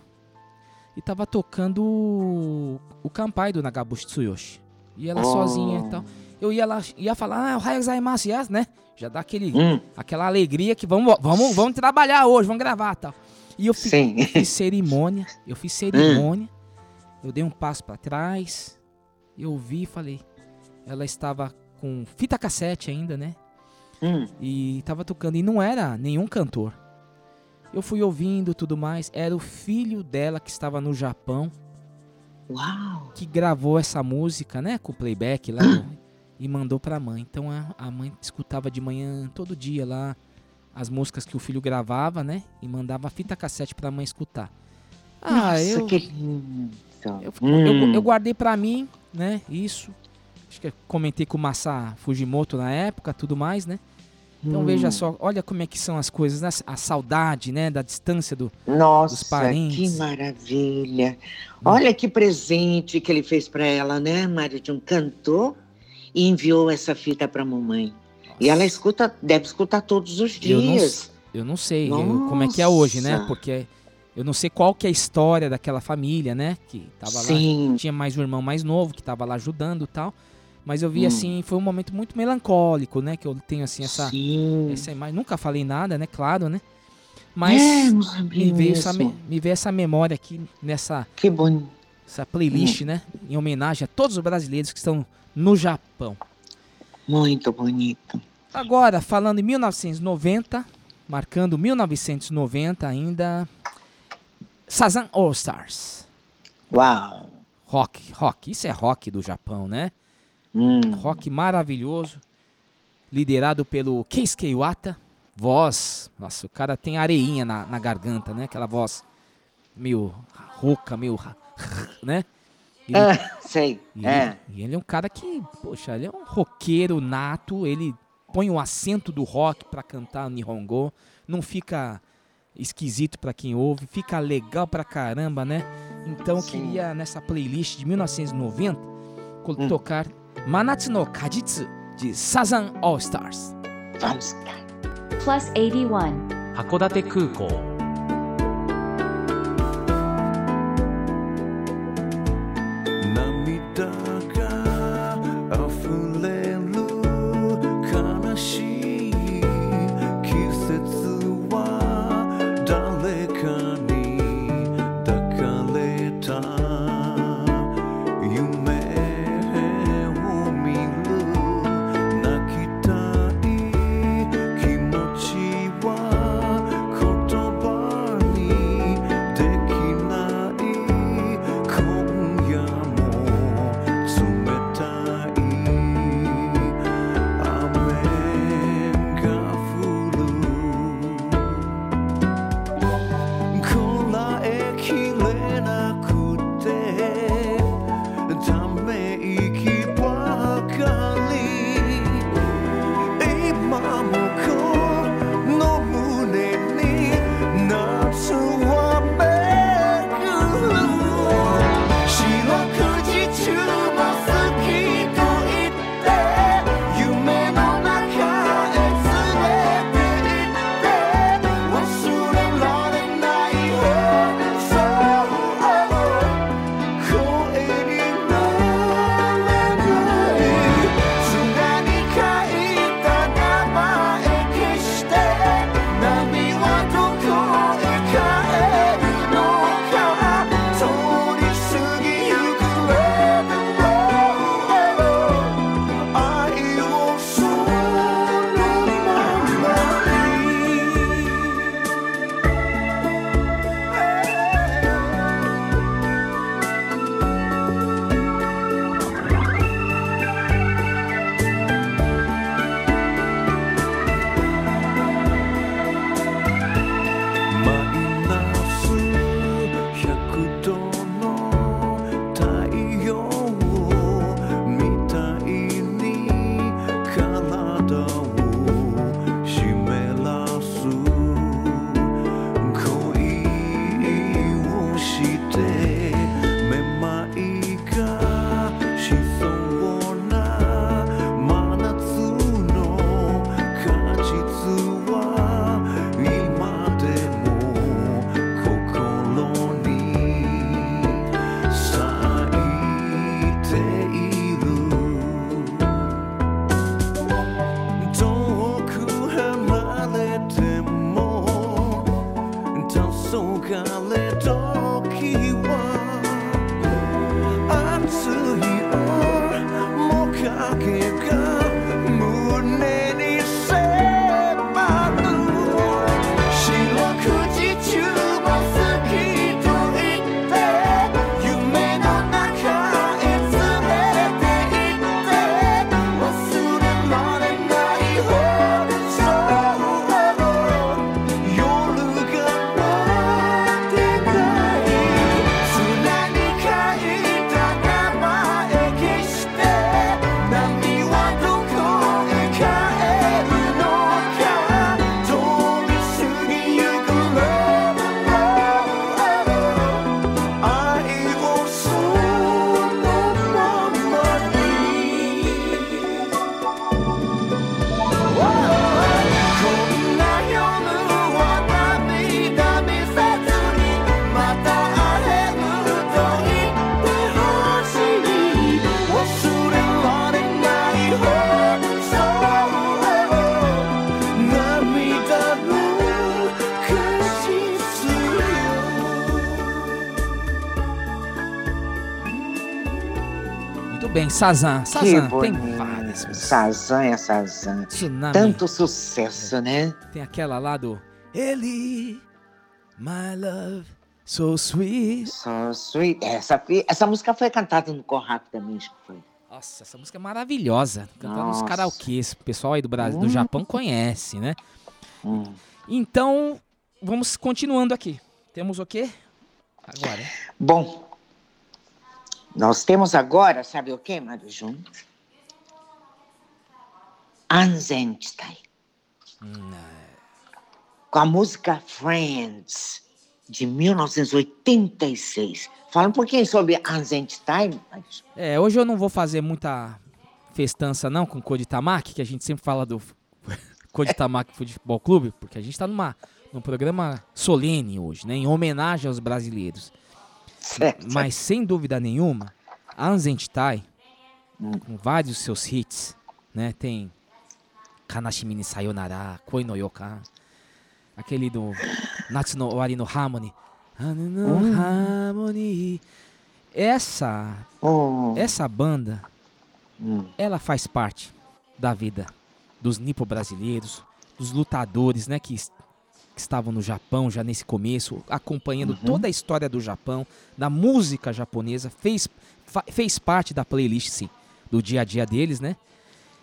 E tava tocando o, o Kampai do Nagabushi Tsuyoshi. E ela Oh. sozinha e tal. Eu ia lá, ia falar, ah, o Hayao Gozaimasu, yes, né? Já dá aquele, Hum. aquela alegria que vamos, vamos, vamos trabalhar hoje, vamos gravar e tal. E eu fi- Sim. Hum. eu fiz cerimônia, eu fiz cerimônia. Eu dei um passo pra trás. Eu vi e falei, ela estava com fita cassete ainda, né? Hum. E tava tocando. E não era nenhum cantor. Eu fui ouvindo tudo mais. Era o filho dela que estava no Japão. Uau! Que gravou essa música, né? Com playback lá. no- e mandou pra mãe. Então a, a mãe escutava de manhã, todo dia lá, as músicas que o filho gravava, né? E mandava fita cassete pra mãe escutar. Ah, Nossa, eu. que lindo. Eu, Hum. eu, eu guardei pra mim, né? Isso. Acho que comentei com o Masa Fujimoto na época, tudo mais, né? Então Hum. veja só, olha como é que são as coisas, né? A saudade, né? Da distância do, dos Nossa, parentes. que maravilha. Olha que presente que ele fez para ela, né, Mário? De um cantor e enviou essa fita para a mamãe. E ela escuta, deve escutar todos os Eu não, dias. eu não sei eu- como é que é hoje, né? Nossa. Porque eu não sei qual que é a história daquela família, né? Que tava Sim. lá. Tinha mais um irmão mais novo que tava lá ajudando e tal. Mas eu vi Hum. assim, foi um momento muito melancólico, né? Que eu tenho assim essa, Sim. essa imagem. Nunca falei nada, né? Claro, né? Mas É, me, veio essa, me, veio essa memória aqui nessa, Que bonito. essa playlist, né? Em homenagem a todos os brasileiros que estão no Japão. Muito bonito. Agora, falando em 1990, marcando 1990 ainda, Sazan All Stars. Uau! Rock, rock. Isso é rock do Japão, né? Hum. Rock maravilhoso. Liderado pelo Keisuke Iwata. Voz. Nossa, o cara tem areinha na, na garganta, né? Aquela voz meio rouca, meio. <laughs> né? Ele- Ah, sei. e É. ele, e ele é um cara que, poxa, ele é um roqueiro nato, ele põe o acento do rock pra cantar Nihongo, não fica esquisito pra quem ouve, fica legal pra caramba, né? Então eu queria nessa playlist de 1990 col- Hum. tocar 真夏の果実 The Southern All Stars Plus 81函館空港 Sazan. Sazan, tem várias. músicas. Sazan é Sazan. Tsunami. Tanto sucesso, né? Tem aquela lá do Eli, my love, so sweet. So sweet. Essa, essa música foi cantada no Corraco também, acho que foi. Nossa, essa música é maravilhosa. Cantando nos karaokês. O pessoal aí do Brasil, do Hum. Japão conhece, né? Hum. Então, vamos continuando aqui. Temos o quê? Agora. Bom, nós temos agora, sabe o que, Mário Júnior? Anzenstein. Com a música Friends, de 1986. Fala um pouquinho sobre Anzenstein. Mário Júnior. É, hoje eu não vou fazer muita festança não com o Coditamaki, que a gente sempre fala do <laughs> Coditamaki Futebol Clube, porque a gente tá numa, num programa solene hoje, né? Em homenagem aos brasileiros. Certo. Mas sem dúvida nenhuma, a Anzentai, com vários seus hits, né? Tem Kanashimi ni Sayonara, Koi no Yoka, aquele do Natsu no Owari no Harmony. No Hum. Harmony. Essa, Oh. essa banda, Hum. ela faz parte da vida dos nipo-brasileiros, dos lutadores, né? Que, que estavam no Japão já nesse começo, acompanhando Uhum. toda a história do Japão, da música japonesa, fez, fez parte da playlist, sim, do dia a dia deles, né?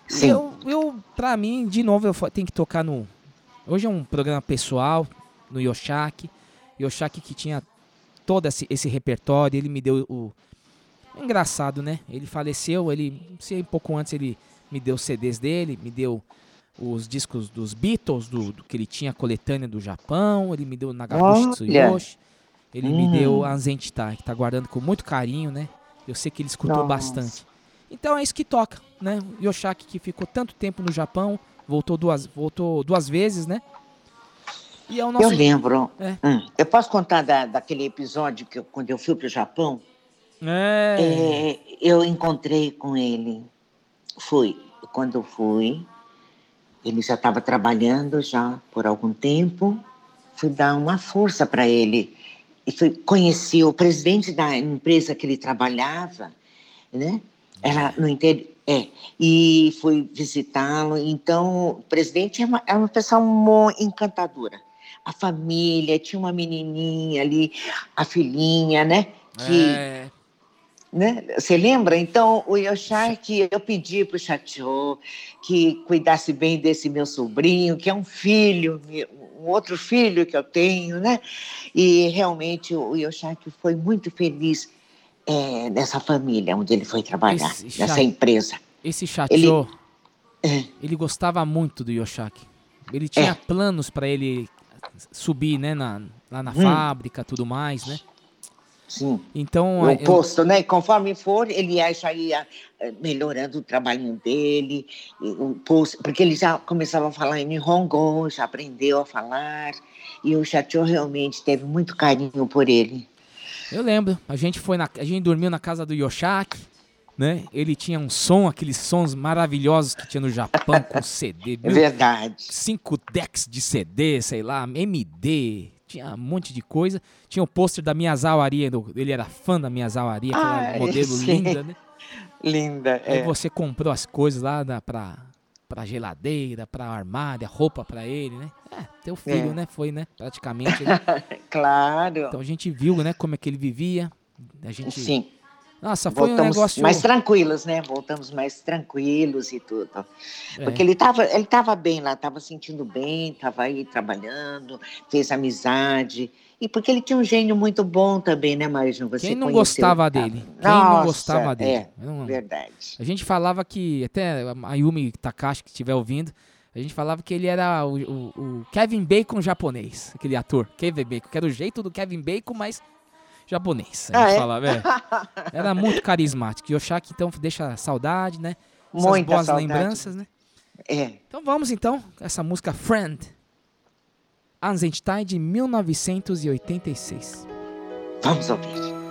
Sim. Eu, eu, pra mim, de novo, eu tenho que tocar no. Hoje é um programa pessoal, no Yoshaki. Yoshaki que tinha todo esse, esse repertório, ele me deu o. Engraçado, né? Ele faleceu, ele. Não sei, um pouco antes ele me deu CDs dele, me deu os discos dos Beatles, do, do que ele tinha a coletânea do Japão, ele me deu o Nagabushi. Tsuyoshi, ele me Hum. deu a Anzentai, que tá guardando com muito carinho, né? Eu sei que ele escutou Nossa. bastante. Então é isso que toca, né? Yoshaki que ficou tanto tempo no Japão, voltou duas, voltou duas vezes, né? E é o nosso. Eu lembro. É. Hum, Eu posso contar da, daquele episódio que eu- quando eu fui para o Japão? É. É, eu encontrei com ele. Fui. Quando eu fui, ele já estava trabalhando já por algum tempo. Fui dar uma força para ele. E fui, conheci o presidente da empresa que ele trabalhava, né? Era no interior. É, e fui visitá-lo. Então, o presidente é uma, é uma pessoa encantadora. A família, tinha uma menininha ali, a filhinha, né? Que, É. né? Você lembra? Então, o Yoshaki, eu pedi para o Chateau que cuidasse bem desse meu sobrinho, que é um filho, um outro filho que eu tenho, né? E realmente o Yoshaki foi muito feliz é, nessa família onde ele foi trabalhar, Esse nessa empresa. Esse Chacho, É. ele, gostava muito do Yoshaki. Ele tinha É. planos pra ele subir, né, na, lá na Hum. fábrica, tudo mais, né? Sim. Então, o eu- posto, né? Conforme for, ele já ia eh, melhorando o trabalhinho dele, o posto, porque ele já começava a falar em Nihongo, já aprendeu a falar, e o Chateau realmente teve muito carinho por ele. Eu lembro, a gente foi na, a gente dormiu na casa do Yoshaki, né? Ele tinha um som, aqueles sons maravilhosos que tinha no Japão com <laughs> CD, É verdade. Cinco decks de CD, sei lá, MD, tinha um monte de coisa. Tinha o pôster da Miyazawa Aria, ele era fã da Miyazawa Aria, aquela Ah, modelo <laughs> sim. linda, né? Linda, é. você comprou as coisas lá da, pra, pra geladeira, pra armário, roupa pra ele, né? É, teu filho, É. né? Foi, né? Praticamente. né? <laughs> Claro. Então a gente viu, né, como é que ele vivia. A gente... Sim. Nossa, foi um Voltamos negócio... mais tranquilos, né? Voltamos mais tranquilos e tudo. É. Porque ele estava ele tava bem lá, estava sentindo bem, estava aí trabalhando, fez amizade. E porque ele tinha um gênio muito bom também, né, Marijão? Você Quem não gostava tá? dele? Quem não Nossa, gostava dele? É, não- verdade. A gente falava que, até a Yumi Takashi que estiver ouvindo, a gente falava que ele era o, o- o Kevin Bacon japonês, aquele ator, Kevin Bacon, que era o jeito do Kevin Bacon, mas japonês. A Ah, é? falava, <laughs> é. Era muito carismático. Yoshaki, então, deixa saudade, né? Essas Muita boas saudade. lembranças, né? É. Então vamos então, essa música Friend. Anzentai de 1986. Vamos ouvir.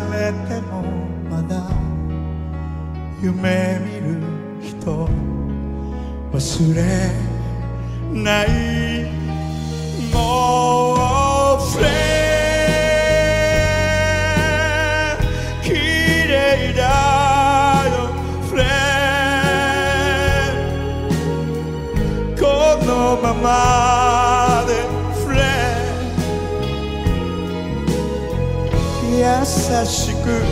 めてもまだ夢見る人忘れないしく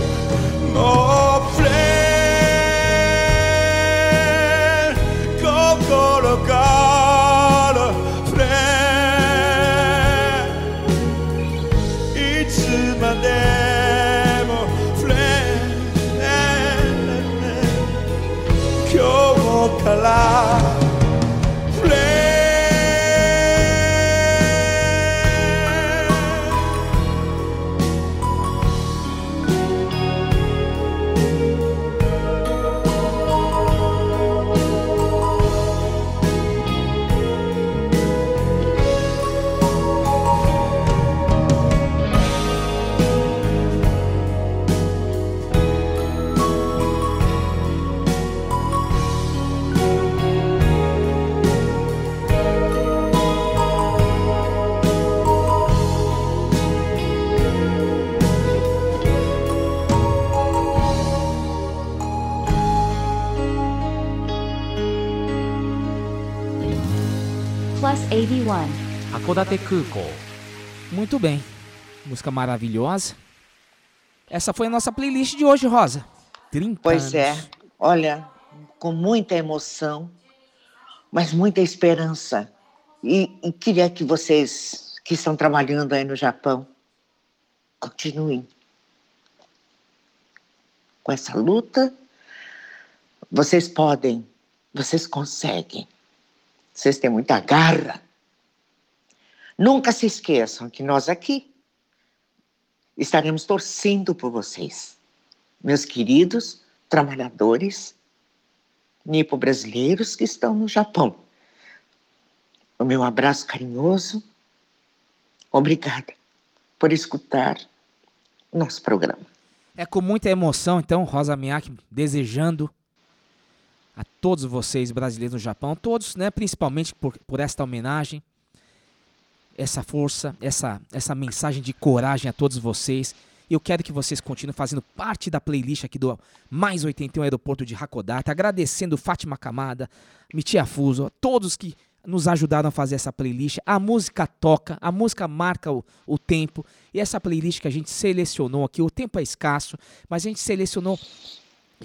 Kodate Kuko. Muito bem. Música maravilhosa. Essa foi a nossa playlist de hoje, Rosa. 30 Pois é. anos. é. Olha, com muita emoção, mas muita esperança. E, e queria que vocês que estão trabalhando aí no Japão continuem com essa luta. Vocês podem, vocês conseguem. Vocês têm muita garra Nunca se esqueçam que nós aqui estaremos torcendo por vocês, meus queridos trabalhadores nipo-brasileiros que estão no Japão. O meu abraço carinhoso. Obrigada por escutar nosso programa. É com muita emoção, então, Rosa Miyake desejando a todos vocês brasileiros no Japão, todos, né, principalmente por, por esta homenagem, essa força, essa, essa mensagem de coragem a todos vocês. Eu quero que vocês continuem fazendo parte da playlist aqui do Mais 81 Aeroporto de Hakodate, agradecendo Fátima Kamada, Mitia Fuso, todos que nos ajudaram a fazer essa playlist. A música toca, a música marca o, o tempo. E essa playlist que a gente selecionou aqui, o tempo é escasso, mas a gente selecionou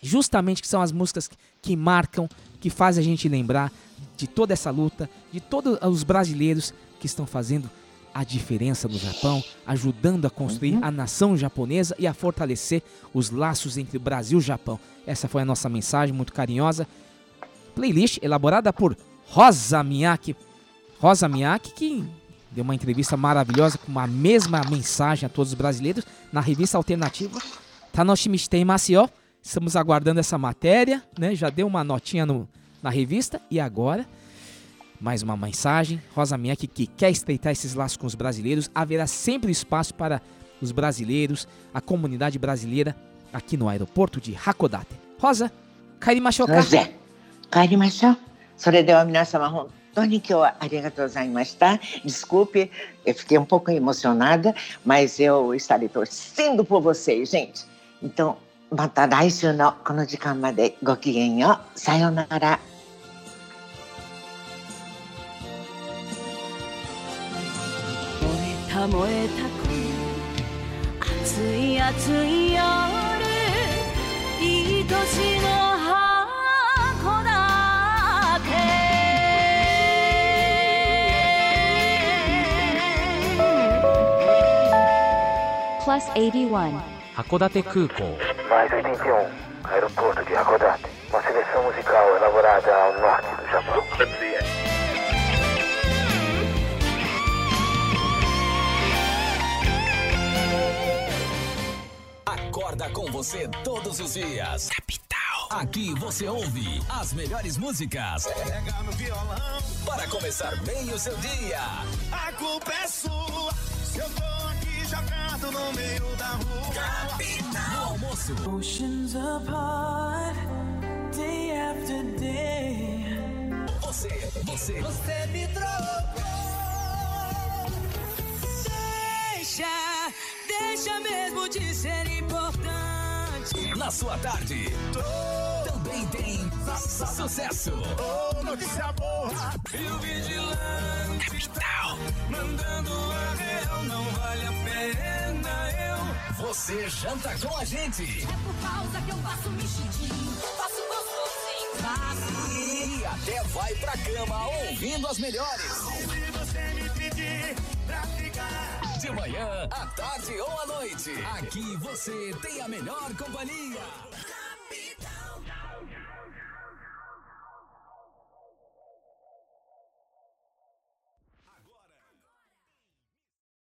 justamente que são as músicas que, que marcam, que fazem a gente lembrar de toda essa luta, de todos os brasileiros que estão fazendo a diferença no Japão, ajudando a construir a nação japonesa e a fortalecer os laços entre Brasil e Japão. Essa foi a nossa mensagem muito carinhosa. Playlist elaborada por Rosa Miyake. Rosa Miyake que deu uma entrevista maravilhosa com a mesma mensagem a todos os brasileiros na revista alternativa Tanoshimi Shiteimasu yo. Estamos aguardando essa matéria, né? Já deu uma notinha no, na revista e agora mais uma mensagem. Rosa Miyake que quer estreitar esses laços com os brasileiros. Haverá sempre espaço para os brasileiros, a comunidade brasileira aqui no aeroporto de Hakodate. Rosa, kairimashou ka? それで帰りましょうそれでは皆様本当に今日はありがとうございました desculpe eu fiquei um pouco emocionada mas eu estarei torcendo por vocês gente então また来週のこの時間までごきげんようさようなら 燃えた恋熱い熱い夜愛しの函館 Plus 81. 函館空港 Acorda com você todos os dias. Capital. Aqui você ouve as melhores músicas. Pega no violão. Para começar bem o seu dia. A culpa é sua se eu tô aqui jogado no meio da rua. Capital. No almoço. Oceans apart, day after day. Você, você. Você me trocou. Deixa, deixa mesmo de ser importante. Na sua tarde. Também tem sucesso. Oh, notícia boa. E o vigilante Capital. mandando a real. Não vale a pena eu. Você janta com a gente. É por causa que eu faço mexidinho. Faço gostosinho. Faço. E até vai pra cama ouvindo as melhores. Se você me pedir pra ficar. De manhã, à tarde ou à noite. Aqui você tem a melhor companhia. Capital.